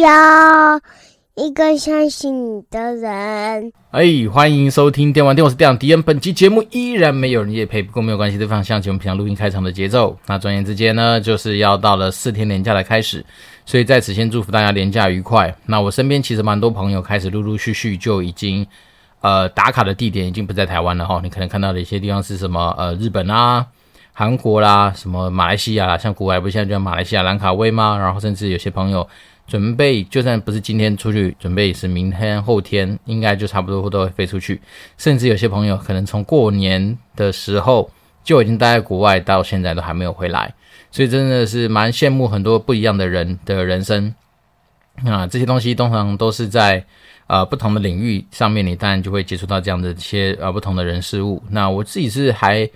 要一个相信你的人。哎，欢迎收听电玩店，我是店长迪恩。本期节目依然没有人也配，不过没有关系，对方向前我们平常录音开场的节奏。那转眼之间呢，就是要到了四天连假的开始，所以在此先祝福大家连假愉快。那我身边其实蛮多朋友开始陆陆续续就已经。呃，打卡的地点已经不在台湾了哈，你可能看到的一些地方是什么？呃，日本啊、韩国啦，什么马来西亚啦，像国外不是现在叫马来西亚兰卡威吗？然后甚至有些朋友准备，就算不是今天出去，准备也是明天、后天，应该就差不多都会飞出去。甚至有些朋友可能从过年的时候就已经待在国外，到现在都还没有回来，所以真的是蛮羡慕很多不一样的人的人生啊。这些东西通常都是在。呃，不同的领域上面，你当然就会接触到这样的一些呃不同的人事物。那我自己是还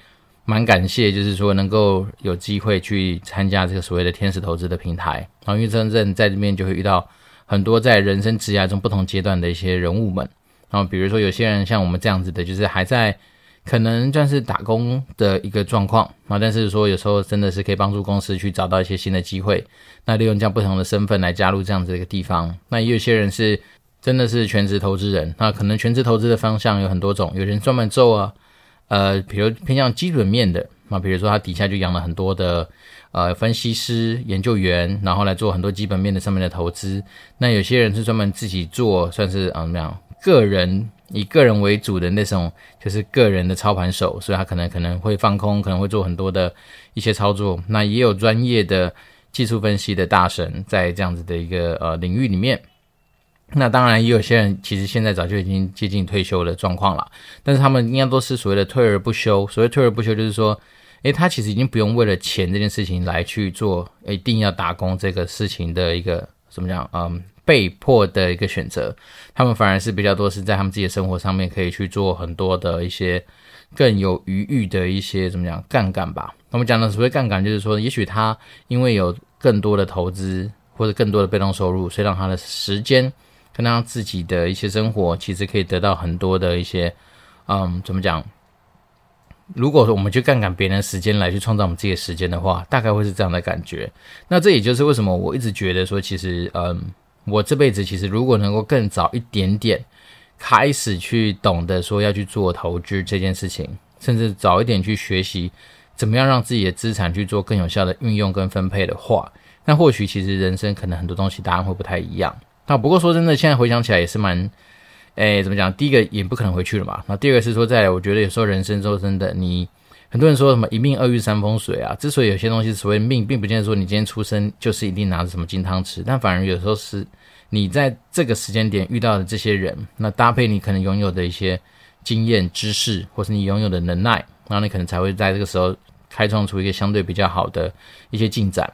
蛮感谢，就是说能够有机会去参加这个所谓的天使投资的平台。然后因为真正在这边就会遇到很多在人生职涯中不同阶段的一些人物们。然后比如说有些人像我们这样子的，就是还在可能算是打工的一个状况啊，但是说有时候真的是可以帮助公司去找到一些新的机会。那利用这样不同的身份来加入这样子的一个地方。那也有些人是。真的是全职投资人，那可能全职投资的方向有很多种，有人专门做啊，呃，比如偏向基本面的，那比如说他底下就养了很多的呃分析师、研究员，然后来做很多基本面的上面的投资。那有些人是专门自己做，算是啊怎么样，个人以个人为主的那种，就是个人的操盘手，所以他可能可能会放空，可能会做很多的一些操作。那也有专业的技术分析的大神，在这样子的一个呃领域里面。那当然，也有些人其实现在早就已经接近退休的状况了，但是他们应该都是所谓的退而不休。所谓退而不休，就是说，诶，他其实已经不用为了钱这件事情来去做，一定要打工这个事情的一个怎么讲？嗯，被迫的一个选择。他们反而是比较多是在他们自己的生活上面可以去做很多的一些更有余裕的一些怎么讲杠杆吧。我们讲的所谓杠杆，就是说，也许他因为有更多的投资或者更多的被动收入，所以让他的时间。跟他自己的一些生活，其实可以得到很多的一些，嗯，怎么讲？如果说我们去杠杆别人的时间来去创造我们自己的时间的话，大概会是这样的感觉。那这也就是为什么我一直觉得说，其实，嗯，我这辈子其实如果能够更早一点点开始去懂得说要去做投资这件事情，甚至早一点去学习怎么样让自己的资产去做更有效的运用跟分配的话，那或许其实人生可能很多东西答案会不太一样。那不过说真的，现在回想起来也是蛮，诶，怎么讲？第一个也不可能回去了嘛。那第二个是说，在我觉得有时候人生中真的，你很多人说什么一命二运三风水啊。之所以有些东西所谓命，并不见得说你今天出生就是一定拿着什么金汤匙，但反而有时候是你在这个时间点遇到的这些人，那搭配你可能拥有的一些经验、知识，或是你拥有的能耐，然后你可能才会在这个时候开创出一个相对比较好的一些进展。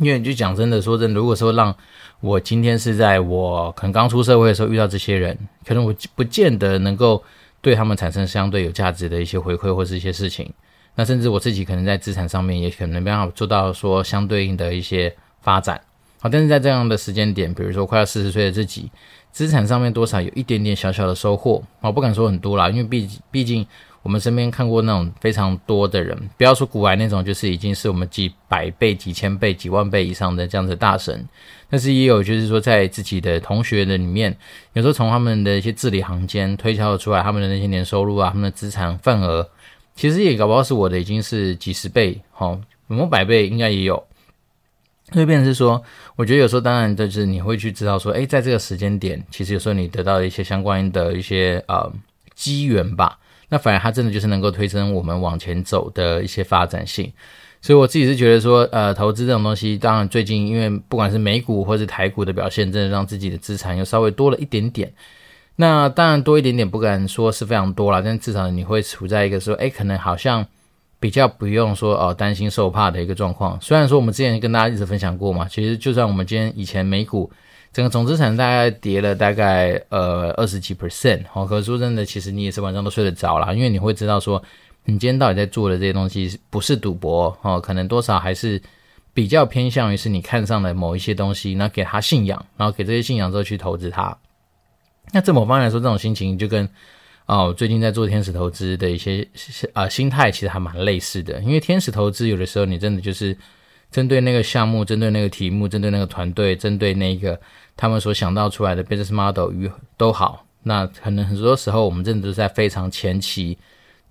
因为你就讲真的说真，如果说让我今天是在我可能刚出社会的时候遇到这些人，可能我不见得能够对他们产生相对有价值的一些回馈或是一些事情。那甚至我自己可能在资产上面也可能没办法做到说相对应的一些发展。好，但是在这样的时间点，比如说快要四十岁的自己，资产上面多少有一点点小小的收获，我不敢说很多啦，因为毕毕竟。我们身边看过那种非常多的人，不要说古癌那种，就是已经是我们几百倍、几千倍、几万倍以上的这样子的大神，但是也有就是说在自己的同学的里面，有时候从他们的一些字里行间推敲出来，他们的那些年收入啊，他们的资产份额，其实也搞不好是我的已经是几十倍，好，有没有百倍应该也有。所以变成是说，我觉得有时候当然就是你会去知道说，诶，在这个时间点，其实有时候你得到一些相关的一些呃机缘吧。那反而它真的就是能够推升我们往前走的一些发展性，所以我自己是觉得说，呃，投资这种东西，当然最近因为不管是美股或是台股的表现，真的让自己的资产又稍微多了一点点。那当然多一点点不敢说是非常多啦，但至少你会处在一个说，哎，可能好像比较不用说哦担心受怕的一个状况。虽然说我们之前跟大家一直分享过嘛，其实就算我们今天以前美股。整个总资产大概跌了大概呃二十几 percent，好，可是说真的，其实你也是晚上都睡得着啦，因为你会知道说，你今天到底在做的这些东西不是赌博哦，可能多少还是比较偏向于是你看上的某一些东西，那给他信仰，然后给这些信仰之后去投资它。那这某方面来说，这种心情就跟哦最近在做天使投资的一些啊、心态其实还蛮类似的，因为天使投资有的时候你真的就是。针对那个项目，针对那个题目，针对那个团队，针对那个他们所想到出来的 business model 与都好，那可能很多时候我们真的都是在非常前期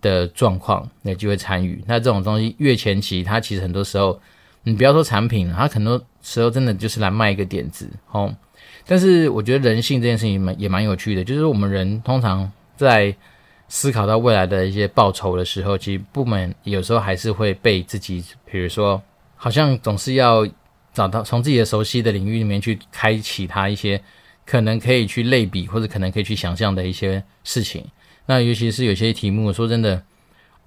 的状况，那就会参与。那这种东西越前期，它其实很多时候，你不要说产品，它很多时候真的就是来卖一个点子，哦。但是我觉得人性这件事情蛮也蛮有趣的，就是我们人通常在思考到未来的一些报酬的时候，其实部门有时候还是会被自己，比如说。好像总是要找到从自己的熟悉的领域里面去开启他一些可能可以去类比或者可能可以去想象的一些事情。那尤其是有些题目，说真的，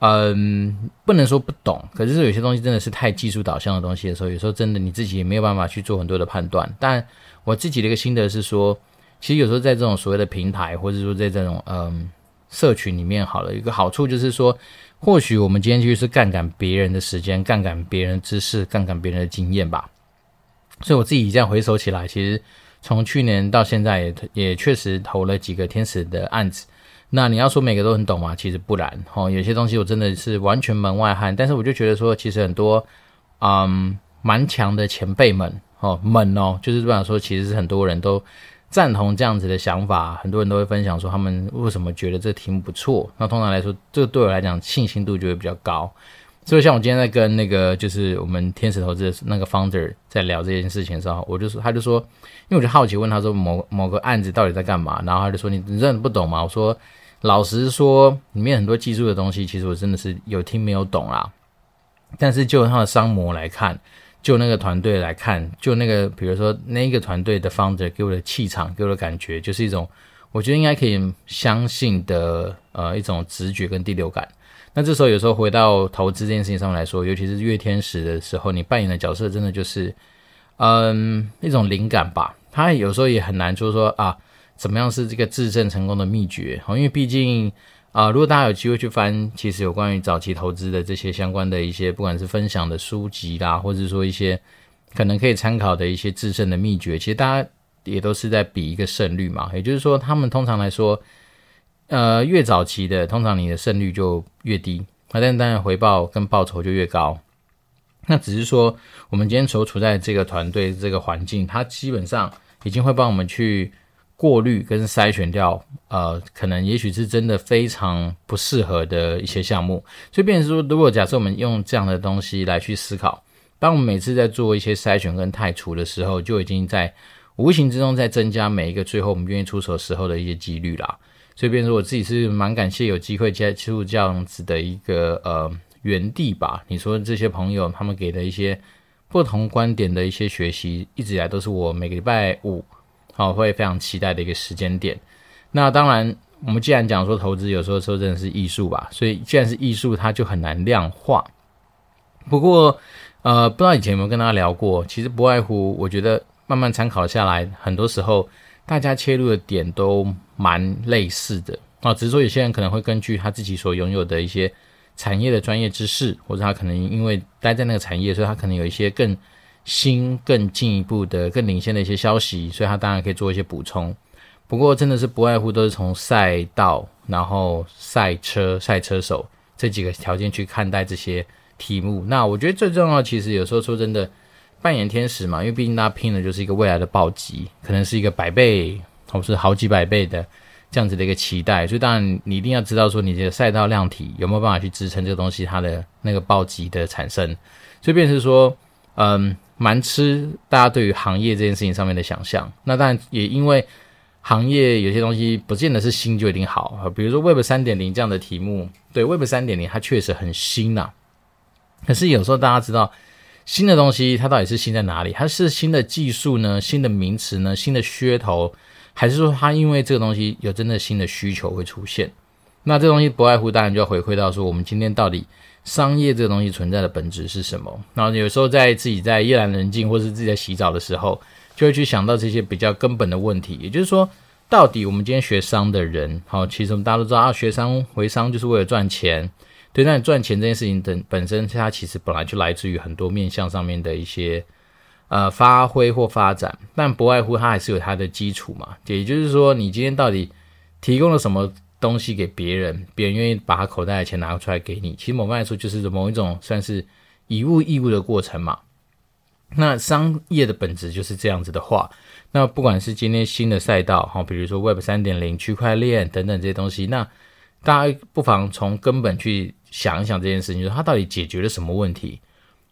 嗯，不能说不懂，可是有些东西真的是太技术导向的东西的时候，有时候真的你自己也没有办法去做很多的判断。但我自己的一个心得是说，其实有时候在这种所谓的平台，或者说在这种嗯社群里面，好了，一个好处就是说。或许我们今天就是杠杆别人的时间，杠杆别人知识，杠杆别人的经验吧。所以我自己这样回首起来，其实从去年到现在也也确实投了几个天使的案子。那你要说每个都很懂吗？其实不然。哦，有些东西我真的是完全门外汉。但是我就觉得说，其实很多嗯蛮强的前辈们哦们哦，就是不想说，其实是很多人都。赞同这样子的想法，很多人都会分享说他们为什么觉得这题目不错。那通常来说，这对我来讲信心度就会比较高。所以像我今天在跟那个就是我们天使投资的那个 founder 在聊这件事情的时候，我就说，他就说，因为我就好奇问他说某某个案子到底在干嘛，然后他就说你你真的不懂吗？我说老实说，里面很多技术的东西，其实我真的是有听没有懂啦。但是就他的商模来看。就那个团队来看，就那个，比如说那个团队的 founder 给我的气场，给我的感觉，就是一种我觉得应该可以相信的，呃，一种直觉跟第六感。那这时候有时候回到投资这件事情上面来说，尤其是月天使的时候，你扮演的角色真的就是，嗯，一种灵感吧。他有时候也很难说说啊，怎么样是这个制胜成功的秘诀？因为毕竟。啊，如果大家有机会去翻，其实有关于早期投资的这些相关的一些，不管是分享的书籍啦，或者说一些可能可以参考的一些制胜的秘诀，其实大家也都是在比一个胜率嘛。也就是说，他们通常来说，呃，越早期的，通常你的胜率就越低，那但当然回报跟报酬就越高。那只是说，我们今天所处在这个团队这个环境，它基本上已经会帮我们去。过滤跟筛选掉，呃，可能也许是真的非常不适合的一些项目，所以变成说，如果假设我们用这样的东西来去思考，当我们每次在做一些筛选跟汰除的时候，就已经在无形之中在增加每一个最后我们愿意出手时候的一些几率啦。所以变成，我自己是蛮感谢有机会接触这样子的一个呃园地吧。你说这些朋友他们给的一些不同观点的一些学习，一直以来都是我每个礼拜五。好，会非常期待的一个时间点。那当然，我们既然讲说投资有时候说真的是艺术吧，所以既然是艺术，它就很难量化。不过，呃，不知道以前有没有跟大家聊过，其实不外乎，我觉得慢慢参考下来，很多时候大家切入的点都蛮类似的啊。只是说有些人可能会根据他自己所拥有的一些产业的专业知识，或者他可能因为待在那个产业，所以他可能有一些更。新更进一步的、更领先的一些消息，所以他当然可以做一些补充。不过，真的是不外乎都是从赛道、然后赛车、赛车手这几个条件去看待这些题目。那我觉得最重要，其实有时候说真的，扮演天使嘛，因为毕竟大家拼的就是一个未来的暴击，可能是一个百倍或是好几百倍的这样子的一个期待。所以，当然你一定要知道说，你这个赛道量体有没有办法去支撑这个东西它的那个暴击的产生。所以，便是说，嗯。蛮吃大家对于行业这件事情上面的想象，那当然也因为行业有些东西不见得是新就一定好啊，比如说 Web 三点零这样的题目，对 Web 三点零它确实很新呐，可是有时候大家知道新的东西它到底是新在哪里？它是新的技术呢？新的名词呢？新的噱头？还是说它因为这个东西有真的新的需求会出现？那这东西不外乎当然就要回馈到说我们今天到底。商业这个东西存在的本质是什么？然后有时候在自己在夜阑人静，或是自己在洗澡的时候，就会去想到这些比较根本的问题。也就是说，到底我们今天学商的人，好，其实我们大家都知道啊，学商为商就是为了赚钱。对，那你赚钱这件事情本本身，它其实本来就来自于很多面向上面的一些呃发挥或发展，但不外乎它还是有它的基础嘛。也就是说，你今天到底提供了什么？东西给别人，别人愿意把他口袋的钱拿出来给你，其实某方面来说就是某一种算是以物易物的过程嘛。那商业的本质就是这样子的话，那不管是今天新的赛道哈，比如说 Web 三点零、区块链等等这些东西，那大家不妨从根本去想一想这件事情，就是它到底解决了什么问题？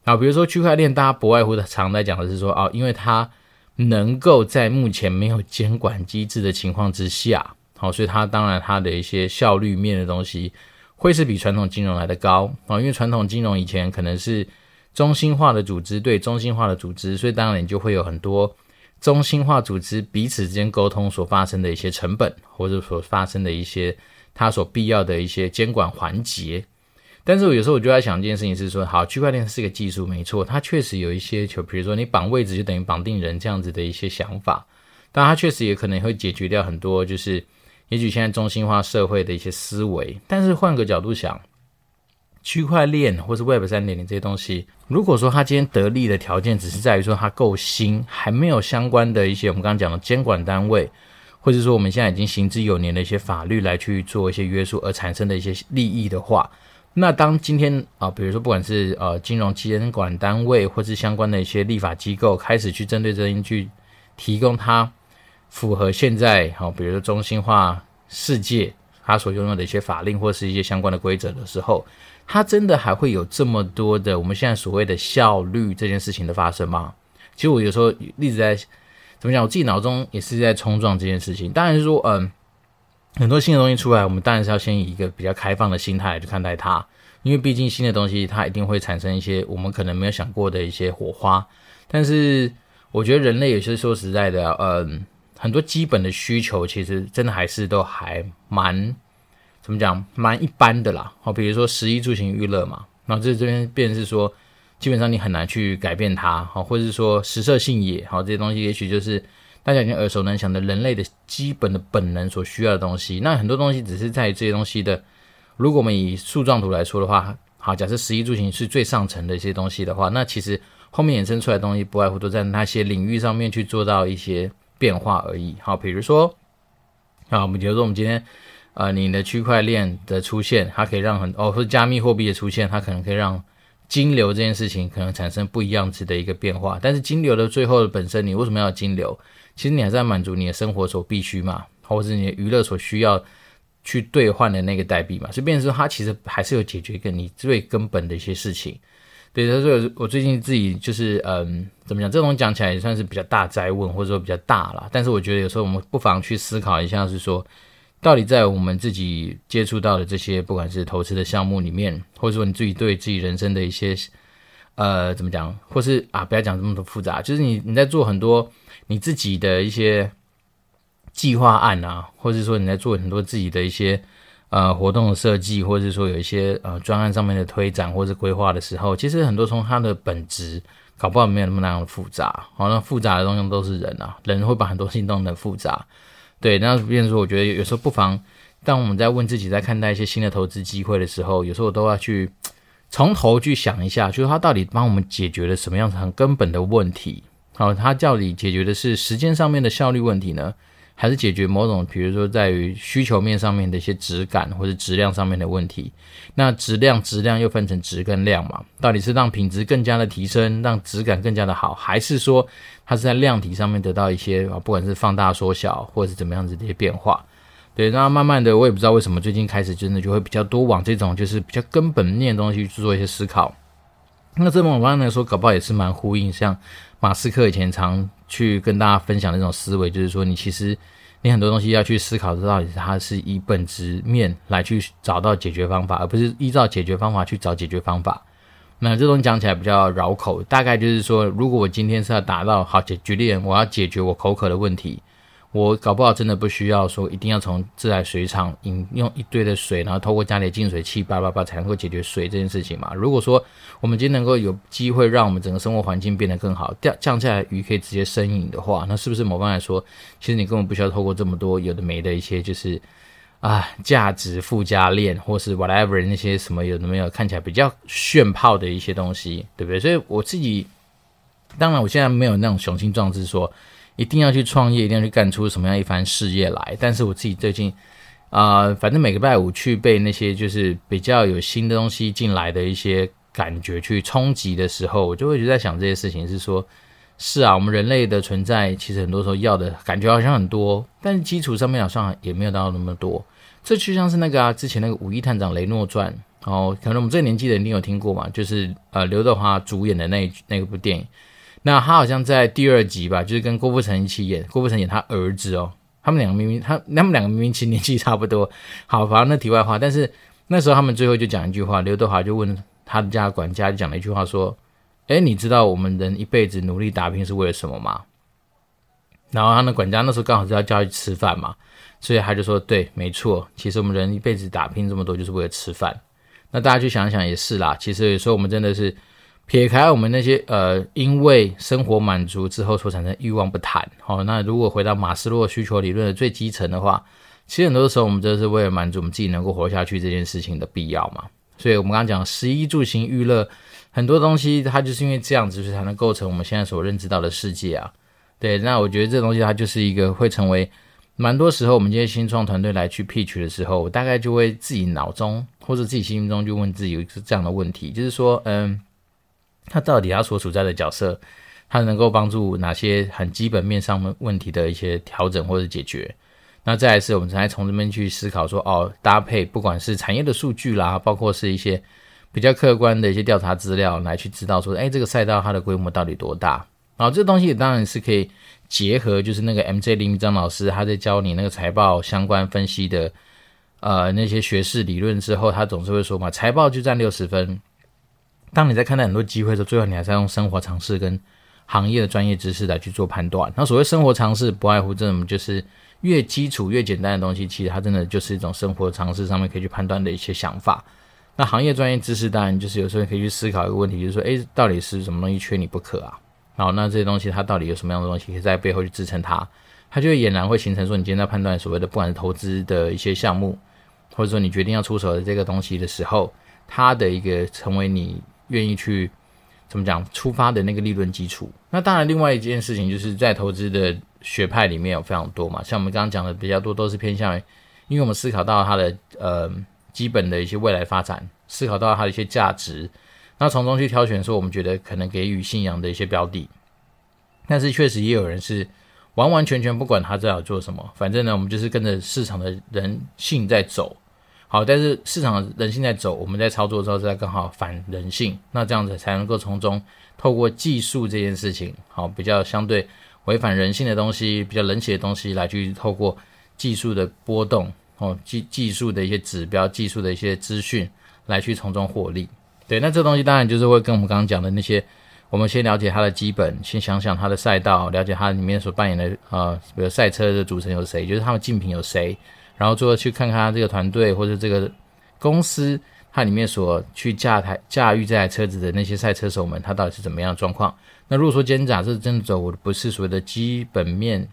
啊，比如说区块链，大家不外乎的常在讲的是说，哦，因为它能够在目前没有监管机制的情况之下，好，所以它当然它的一些效率面的东西会是比传统金融来的高啊，因为传统金融以前可能是中心化的组织对中心化的组织，所以当然你就会有很多中心化组织彼此之间沟通所发生的一些成本，或者所发生的一些它所必要的一些监管环节。但是我有时候我就在想一件事情是说，好，区块链是一个技术，没错，它确实有一些，就比如说你绑位置就等于绑定人这样子的一些想法，但它确实也可能会解决掉很多，就是也许现在中心化社会的一些思维。但是换个角度想，区块链或是 Web 三点零这些东西，如果说它今天得利的条件只是在于说它够新，还没有相关的一些我们刚刚讲的监管单位，或者说我们现在已经行之有年的一些法律来去做一些约束而产生的一些利益的话。那当今天啊、比如说不管是呃金融监管单位，或是相关的一些立法机构，开始去针对这些去提供它符合现在好、比如说中心化世界它所拥有的一些法令或是一些相关的规则的时候，它真的还会有这么多的我们现在所谓的效率这件事情的发生吗？其实我有时候一直在怎么讲，我自己脑中也是在冲撞这件事情。当然说，嗯。很多新的东西出来，我们当然是要先以一个比较开放的心态来去看待它，因为毕竟新的东西它一定会产生一些我们可能没有想过的一些火花。但是我觉得人类有些说实在的，嗯，很多基本的需求其实真的还是都还蛮怎么讲，蛮一般的啦。好，比如说食衣住行娱乐嘛，那这这边便是说，基本上你很难去改变它，好，或者是说食色性也，好，这些东西也许就是。大家已经耳熟能详的人类的基本的本能所需要的东西，那很多东西只是在于这些东西的。如果我们以树状图来说的话，好，假设十一柱形是最上层的一些东西的话，那其实后面衍生出来的东西不外乎都在那些领域上面去做到一些变化而已。好，比如说，啊，我们比如说我们今天，呃，你的区块链的出现，它可以让很哦，或加密货币的出现，它可能可以让。金流这件事情可能产生不一样子的一个变化，但是金流的最后的本身，你为什么要金流？其实你还在满足你的生活所必须嘛，或者是你的娱乐所需要去兑换的那个代币嘛。所以变成说，它其实还是有解决一个你最根本的一些事情。对，所以我最近自己就是嗯，怎么讲？这种讲起来也算是比较大哉问，或者说比较大了。但是我觉得有时候我们不妨去思考一下，是说。到底在我们自己接触到的这些，不管是投资的项目里面，或者说你自己对自己人生的一些，呃，怎么讲，或是啊，不要讲这么多复杂，就是你你在做很多你自己的一些计划案啊，或者说你在做很多自己的一些呃活动的设计，或者说有一些呃专案上面的推展或者规划的时候，其实很多从它的本质搞不好没有那么那样的复杂，好像复杂的东西都是人啊，人会把很多事情弄得复杂。对，那变成说，我觉得有时候不妨，当我们在问自己，在看待一些新的投资机会的时候，有时候我都要去从头去想一下，就是它到底帮我们解决了什么样子很根本的问题？好，它到底解决的是时间上面的效率问题呢？还是解决某种，比如说在于需求面上面的一些质感或者质量上面的问题。那质量、质量又分成质跟量嘛？到底是让品质更加的提升，让质感更加的好，还是说它是在量体上面得到一些啊，不管是放大、缩小，或者是怎么样子的一些变化？对，那慢慢的，我也不知道为什么最近开始真的就会比较多往这种就是比较根本面的东西去做一些思考。那这种方面来说，搞不好也是蛮呼应，像马斯克以前常。去跟大家分享的那种思维，就是说，你其实你很多东西要去思考，到底它是以本质面来去找到解决方法，而不是依照解决方法去找解决方法。那这种讲起来比较绕口，大概就是说，如果我今天是要达到好解决力，我要解决我口渴的问题。我搞不好真的不需要说一定要从自来水厂饮用一堆的水，然后透过家里的净水器叭叭叭才能够解决水这件事情嘛。如果说我们今天能够有机会让我们整个生活环境变得更好，降降下来鱼可以直接生饮的话，那是不是某方来说，其实你根本不需要透过这么多有的没的一些就是啊价值附加链或是 whatever 那些什么有的没有看起来比较炫炮的一些东西，对不对？所以我自己当然我现在没有那种雄心壮志说。一定要去创业，一定要去干出什么样一番事业来。但是我自己最近，啊、反正每个拜五去被那些就是比较有新的东西进来的一些感觉去冲击的时候，我就会一直在想这些事情，是说，是啊，我们人类的存在其实很多时候要的感觉好像很多，但是基础上面好像也没有到那么多。这就像是那个啊，之前那个《五亿探长雷诺传》，哦，可能我们这个年纪的人一定有听过嘛，就是呃刘德华主演的那那部电影。那他好像在第二集吧，就是跟郭富城一起演，郭富城演他儿子哦。他们两个明明他他们两个明明其实年纪差不多。好，反正那题外话，但是那时候他们最后就讲一句话，刘德华就问他的家管家，就讲了一句话说：“诶，你知道我们人一辈子努力打拼是为了什么吗？”然后他的管家那时候刚好是要叫他去吃饭嘛，所以他就说：“对，没错，其实我们人一辈子打拼这么多，就是为了吃饭。”那大家去想想也是啦，其实有时候我们真的是。撇开我们那些呃，因为生活满足之后所产生欲望不谈，好、那如果回到马斯洛需求理论的最基层的话，其实很多时候我们这是为了满足我们自己能够活下去这件事情的必要嘛。所以我们刚刚讲食衣住行娱乐很多东西，它就是因为这样子，所以才能构成我们现在所认知到的世界啊。对，那我觉得这东西它就是一个会成为蛮多时候我们这些新创团队来去 pitch 的时候，我大概就会自己脑中或者自己心中就问自己有一个这样的问题，就是说，嗯。他到底他所处在的角色，他能够帮助哪些很基本面上的问题的一些调整或者解决？那再来是我们才从这边去思考说，哦，搭配不管是产业的数据啦，包括是一些比较客观的一些调查资料来去知道说，哎，这个赛道它的规模到底多大？然后这东西当然是可以结合，就是那个 MJ 林章老师他在教你那个财报相关分析的，呃，那些学士理论之后，他总是会说嘛，财报就占六十分。当你在看待很多机会的时候，最后你还是要用生活常识跟行业的专业知识来去做判断。那所谓生活常识，不外乎这种就是越基础越简单的东西，其实它真的就是一种生活常识上面可以去判断的一些想法。那行业专业知识当然就是有时候可以去思考一个问题，就是说，诶，到底是什么东西缺你不可啊？好，那这些东西它到底有什么样的东西可以在背后去支撑它？它就会俨然会形成说，你今天在判断所谓的不管是投资的一些项目，或者说你决定要出手的这个东西的时候，它的一个成为你。愿意去怎么讲出发的那个利润基础？那当然，另外一件事情就是在投资的学派里面有非常多嘛，像我们刚刚讲的比较多都是偏向于，因为我们思考到它的呃基本的一些未来发展，思考到它的一些价值，那从中去挑选说我们觉得可能给予信仰的一些标的。但是确实也有人是完完全全不管他在要做什么，反正呢我们就是跟着市场的人性在走。好，但是市场人性在走，我们在操作的时候在更好反人性，那这样子才能够从中透过技术这件事情，好，比较相对违反人性的东西，比较冷血的东西来去透过技术的波动，哦，技技术的一些指标，技术的一些资讯来去从中获利。对，那这东西当然就是会跟我们刚刚讲的那些，我们先了解它的基本，先想想它的赛道，了解它里面所扮演的呃，比如赛车的组成有谁，就是他们竞品有谁。然后最后去看看他这个团队或者这个公司，它里面所去驾台驾驭这台车子的那些赛车手们，他到底是怎么样的状况？那如果说今天假设真的走我不是所谓的基本面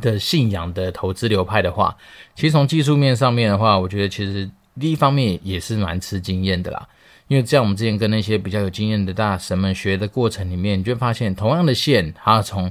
的信仰的投资流派的话，其实从技术面上面的话，我觉得其实第一方面也是蛮吃经验的啦。因为在我们之前跟那些比较有经验的大神们学的过程里面，你就会发现同样的线，它从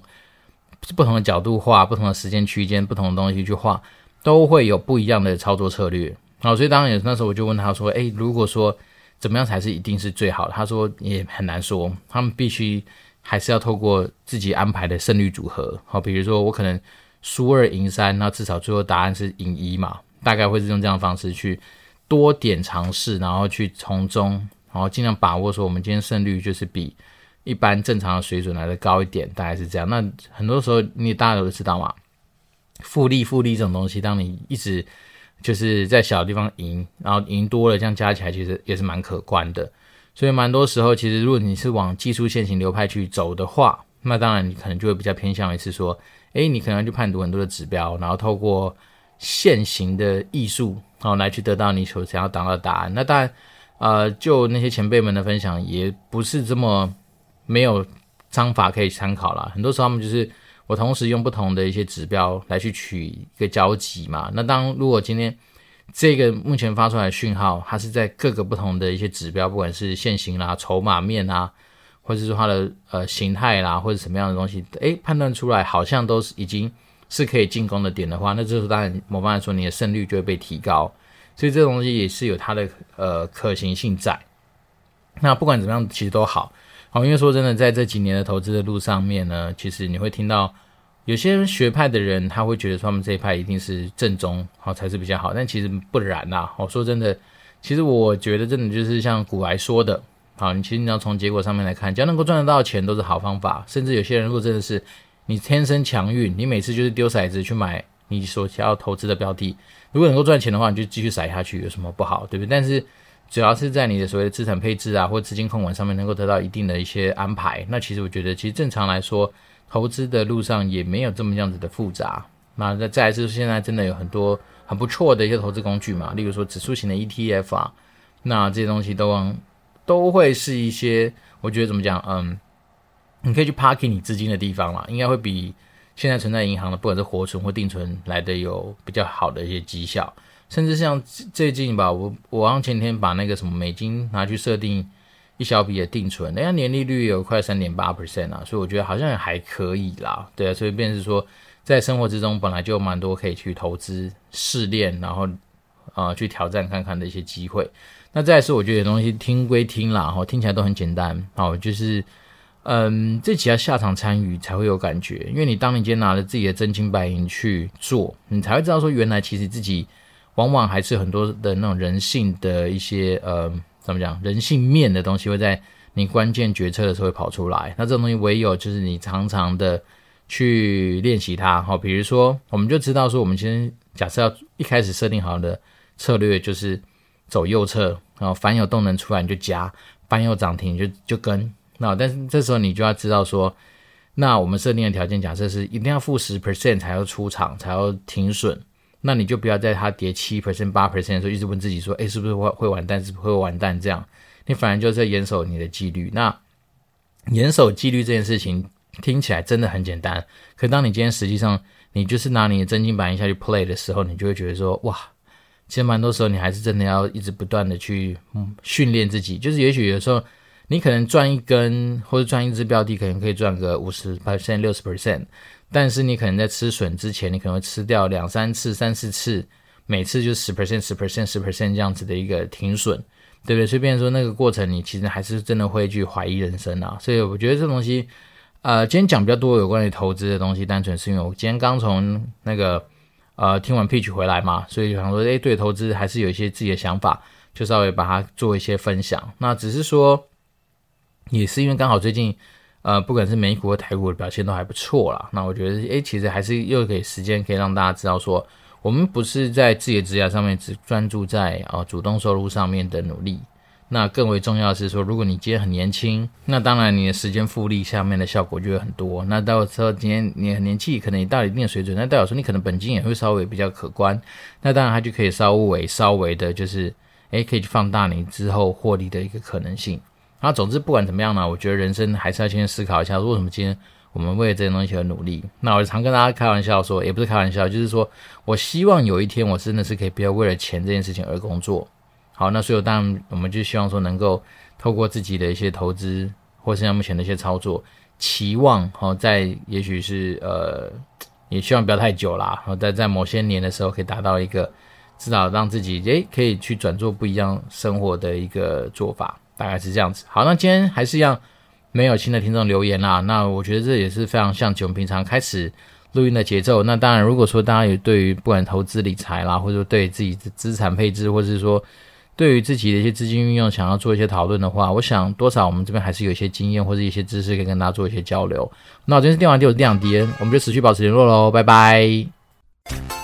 不同的角度画，不同的时间区间，不同的东西去画。都会有不一样的操作策略，好，所以当然也那时候我就问他说：“诶，如果说怎么样才是一定是最好的？”他说也很难说，他们必须还是要透过自己安排的胜率组合，好，比如说我可能输二赢三，那至少最后答案是赢一嘛，大概会是用这样的方式去多点尝试，然后去从中，然后尽量把握说我们今天胜率就是比一般正常的水准来的高一点，大概是这样。那很多时候你大家都知道嘛。复利复利这种东西，当你一直就是在小地方赢，然后赢多了，这样加起来其实也是蛮可观的。所以蛮多时候，其实如果你是往技术线型流派去走的话，那当然你可能就会比较偏向于是说，诶，你可能要去判读很多的指标，然后透过线型的艺术，然后来去得到你所想要达到的答案。那当然，呃，就那些前辈们的分享，也不是这么没有章法可以参考啦。很多时候他们就是。我同时用不同的一些指标来去取一个交集嘛。那当如果今天这个目前发出来讯号，它是在各个不同的一些指标，不管是线形啦、筹码面啊，或者是它的呃形态啦，或者什么样的东西，诶，判断出来好像都是已经是可以进攻的点的话，那这时候当然某方来说你的胜率就会被提高。所以这东西也是有它的呃可行性在。那不管怎么样，其实都好。好，因为说真的，在这几年的投资的路上面呢，其实你会听到有些学派的人，他会觉得说他们这一派一定是正宗，好才是比较好。但其实不然呐。我说真的，其实我觉得真的就是像古来说的，好，你其实你要从结果上面来看，只要能够赚得到钱，都是好方法。甚至有些人如果真的是你天生强运，你每次就是丢骰子去买你所想要投资的标的，如果能够赚钱的话，你就继续骰下去，有什么不好，对不对？但是。主要是在你的所谓的资产配置啊，或资金控管上面能够得到一定的一些安排。那其实我觉得，其实正常来说，投资的路上也没有这么样子的复杂。那再再来就是现在真的有很多很不错的一些投资工具嘛，例如说指数型的 ETF 啊，那这些东西都都会是一些我觉得怎么讲，嗯，你可以去 parking 你资金的地方啦，应该会比现在存在银行的不管是活存或定存来的有比较好的一些绩效。甚至像最近吧，我我好像前天把那个什么美金拿去设定一小笔的定存，人家年利率有快三点八 percent 啊，所以我觉得好像也还可以啦。对啊，所以便是说，在生活之中本来就蛮多可以去投资试炼，然后啊、去挑战看看的一些机会。那再是我觉得东西听归听啦，哈，听起来都很简单，好，就是嗯，这几要下场参与才会有感觉，因为你当你今天拿着自己的真金白银去做，你才会知道说原来其实自己。往往还是很多的那种人性的一些呃，怎么讲，人性面的东西会在你关键决策的时候会跑出来。那这种东西唯有就是你常常的去练习它。好，比如说，我们就知道说，我们先假设要一开始设定好的策略就是走右侧，然后凡有动能出来你就加，凡有涨停就就跟。那但是这时候你就要知道说，那我们设定的条件假设是一定要负十 percent 才要出场，才要停损。那你就不要在它跌七 percent、八 percent 的时候一直问自己说，诶，是不是会会完蛋？是不是会完蛋？这样，你反而就是在严守你的纪律。那严守纪律这件事情听起来真的很简单，可当你今天实际上你就是拿你的真金白银下去 play 的时候，你就会觉得说，哇，其实蛮多时候你还是真的要一直不断的去训练自己。就是也许有时候你可能赚一根或者赚一只标的，可能可以赚个五十 percent、六十 percent。但是你可能在吃笋之前，你可能会吃掉两三次、三四次，每次就十 percent、十 percent、十 percent 这样子的一个停损，对不对？所以变说那个过程，你其实还是真的会去怀疑人生啊。所以我觉得这东西，呃，今天讲比较多有关于投资的东西，单纯是因为我今天刚从那个呃听完 pitch 回来嘛，所以想说，诶，对投资还是有一些自己的想法，就稍微把它做一些分享。那只是说，也是因为刚好最近。呃，不管是美股和台股的表现都还不错啦。那我觉得，诶，其实还是又给时间可以让大家知道说，我们不是在自己的职业上面只专注在啊、主动收入上面的努力。那更为重要的是说，如果你今天很年轻，那当然你的时间复利下面的效果就会很多。那到时候今天你很年轻，可能你到一定的水准，那代表说你可能本金也会稍微比较可观。那当然它就可以稍微稍微的，就是诶，可以去放大你之后获利的一个可能性。那总之不管怎么样呢，我觉得人生还是要先思考一下，为什么今天我们为了这些东西而努力。那我常跟大家开玩笑说，也不是开玩笑，就是说我希望有一天我真的是可以不要为了钱这件事情而工作。好，那所以当然我们就希望说能够透过自己的一些投资，或是像目前的一些操作，期望哦在也许是呃，也希望不要太久啦，然后在在某些年的时候可以达到一个至少让自己诶可以去转做不一样生活的一个做法。大概是这样子。好，那今天还是一样，没有新的听众留言啦。那我觉得这也是非常像我们平常开始录音的节奏。那当然，如果说大家有对于不管投资理财啦，或者说对自己的资产配置，或者是说对于自己的一些资金运用，想要做一些讨论的话，我想多少我们这边还是有一些经验或者一些知识可以跟大家做一些交流。那我今天是电玩帝，我是电玩迪恩，我们就持续保持联络喽，拜拜。